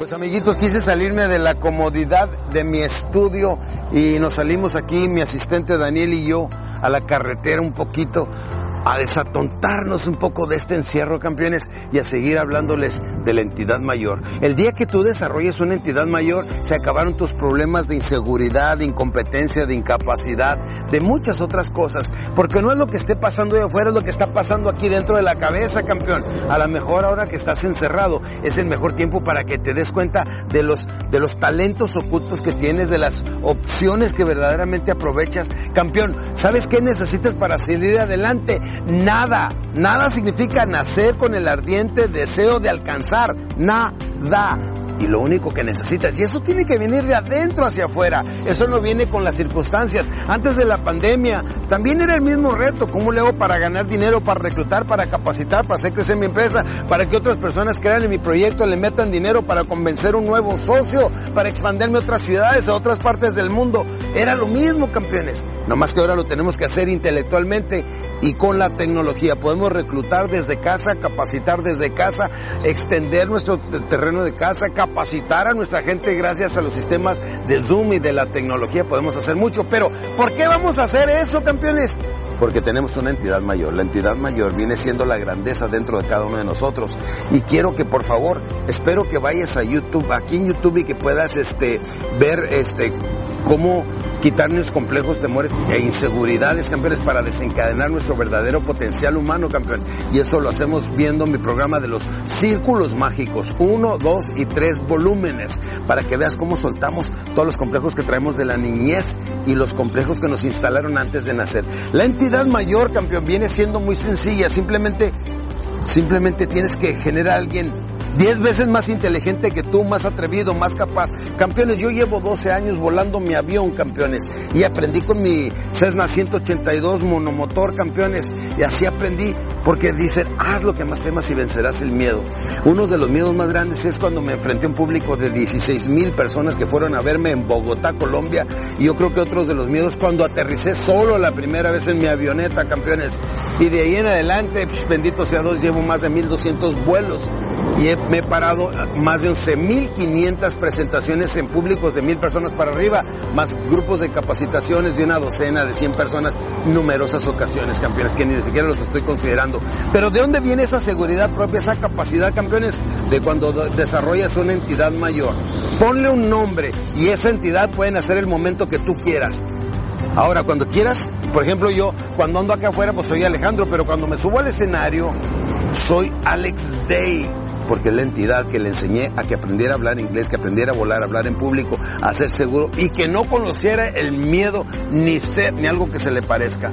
Pues amiguitos, quise salirme de la comodidad de mi estudio y nos salimos aquí, mi asistente Daniel y yo, a la carretera un poquito a desatontarnos un poco de este encierro, campeones, y a seguir hablándoles de la entidad mayor. El día que tú desarrolles una entidad mayor, se acabaron tus problemas de inseguridad, de incompetencia, de incapacidad, de muchas otras cosas, porque no es lo que esté pasando de afuera, es lo que está pasando aquí dentro de la cabeza, campeón. A lo mejor ahora que estás encerrado, es el mejor tiempo para que te des cuenta de los, de los talentos ocultos que tienes, de las opciones que verdaderamente aprovechas. Campeón, ¿sabes qué necesitas para salir adelante? Nada, nada significa nacer con el ardiente deseo de alcanzar, nada. Y lo único que necesitas, y eso tiene que venir de adentro hacia afuera, eso no viene con las circunstancias. Antes de la pandemia también era el mismo reto, ¿cómo le hago para ganar dinero, para reclutar, para capacitar, para hacer crecer mi empresa, para que otras personas crean en mi proyecto, le metan dinero para convencer un nuevo socio, para expandirme a otras ciudades, a otras partes del mundo? Era lo mismo, campeones. No más que ahora lo tenemos que hacer intelectualmente y con la tecnología. Podemos reclutar desde casa, capacitar desde casa, extender nuestro terreno de casa, capacitar a nuestra gente gracias a los sistemas de Zoom y de la tecnología. Podemos hacer mucho. Pero, ¿por qué vamos a hacer eso, campeones? porque tenemos una entidad mayor. La entidad mayor viene siendo la grandeza dentro de cada uno de nosotros. Y quiero que por favor, espero que vayas a YouTube, aquí en YouTube y que puedas este, ver este, cómo quitarnos complejos, temores e inseguridades, campeones, para desencadenar nuestro verdadero potencial humano, campeón. Y eso lo hacemos viendo mi programa de los círculos mágicos, uno, dos y tres volúmenes, para que veas cómo soltamos todos los complejos que traemos de la niñez y los complejos que nos instalaron antes de nacer. La entidad mayor, campeón, viene siendo muy sencilla, simplemente, simplemente tienes que generar a alguien Diez veces más inteligente que tú, más atrevido, más capaz. Campeones, yo llevo 12 años volando mi avión, campeones. Y aprendí con mi Cessna 182 monomotor, campeones. Y así aprendí porque dicen, haz lo que más temas y vencerás el miedo. Uno de los miedos más grandes es cuando me enfrenté a un público de 16 mil personas que fueron a verme en Bogotá, Colombia. Y yo creo que otros de los miedos cuando aterricé solo la primera vez en mi avioneta, campeones. Y de ahí en adelante, pues, bendito sea Dios, llevo más de 1200 vuelos. Y he me he parado más de 11.500 presentaciones en públicos de mil personas para arriba, más grupos de capacitaciones de una docena, de 100 personas, numerosas ocasiones, campeones, que ni siquiera los estoy considerando. Pero ¿de dónde viene esa seguridad propia, esa capacidad, campeones? De cuando desarrollas una entidad mayor. Ponle un nombre y esa entidad puede hacer el momento que tú quieras. Ahora, cuando quieras, por ejemplo, yo cuando ando acá afuera, pues soy Alejandro, pero cuando me subo al escenario, soy Alex Day porque es la entidad que le enseñé a que aprendiera a hablar inglés, que aprendiera a volar, a hablar en público, a ser seguro y que no conociera el miedo ni ser ni algo que se le parezca.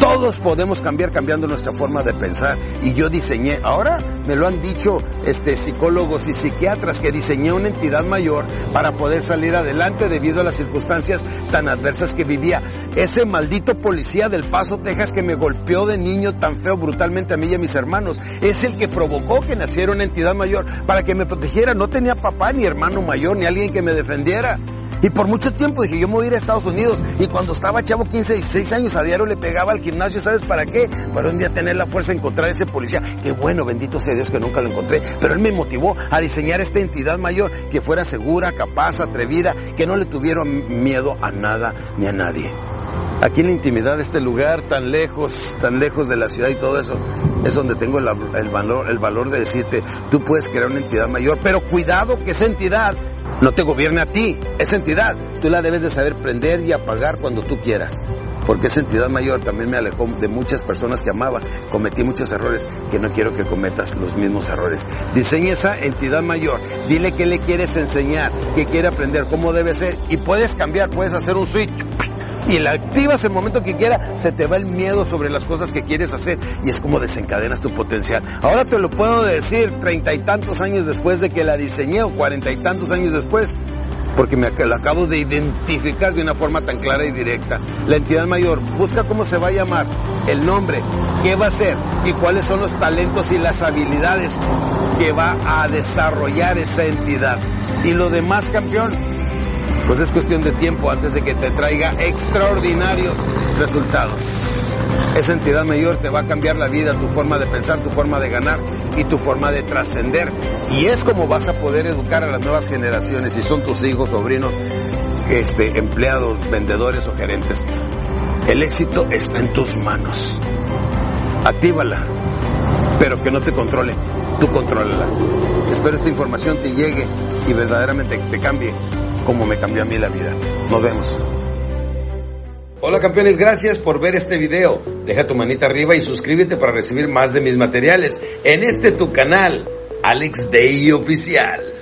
Todos podemos cambiar cambiando nuestra forma de pensar y yo diseñé, ahora me lo han dicho este psicólogos y psiquiatras que diseñé una entidad mayor para poder salir adelante debido a las circunstancias tan adversas que vivía. Ese maldito policía del Paso, Texas que me golpeó de niño tan feo brutalmente a mí y a mis hermanos, es el que provocó que naciera una entidad mayor para que me protegiera. No tenía papá ni hermano mayor ni alguien que me defendiera. Y por mucho tiempo dije, yo me voy a ir a Estados Unidos. Y cuando estaba chavo, 15, 16 años, a diario le pegaba al gimnasio, ¿sabes para qué? Para un día tener la fuerza de encontrar a ese policía. Qué bueno, bendito sea Dios que nunca lo encontré. Pero él me motivó a diseñar esta entidad mayor que fuera segura, capaz, atrevida, que no le tuviera miedo a nada ni a nadie. Aquí en la intimidad de este lugar, tan lejos, tan lejos de la ciudad y todo eso, es donde tengo el, valor, el valor de decirte, tú puedes crear una entidad mayor, pero cuidado que esa entidad no te gobierne a ti, esa entidad. Tú la debes de saber prender y apagar cuando tú quieras. Porque esa entidad mayor también me alejó de muchas personas que amaba. Cometí muchos errores que no quiero que cometas los mismos errores. Diseña esa entidad mayor. Dile qué le quieres enseñar, qué quiere aprender, cómo debe ser. Y puedes cambiar, puedes hacer un switch y la activas el momento que quiera, se te va el miedo sobre las cosas que quieres hacer y es como desencadenas tu potencial. Ahora te lo puedo decir treinta y tantos años después de que la diseñé o cuarenta y tantos años después, porque me la acabo de identificar de una forma tan clara y directa. La entidad mayor busca cómo se va a llamar, el nombre, qué va a ser y cuáles son los talentos y las habilidades que va a desarrollar esa entidad. Y lo demás, campeón, pues es cuestión de tiempo antes de que te traiga extraordinarios resultados. Esa entidad mayor te va a cambiar la vida, tu forma de pensar, tu forma de ganar y tu forma de trascender. Y es como vas a poder educar a las nuevas generaciones, si son tus hijos, sobrinos, este, empleados, vendedores o gerentes. El éxito está en tus manos. Actívala, pero que no te controle, tú contrólala. Espero esta información te llegue y verdaderamente te cambie como me cambió a mí la vida. Nos vemos. Hola campeones, gracias por ver este video. Deja tu manita arriba y suscríbete para recibir más de mis materiales en este tu canal, Alex Day Oficial.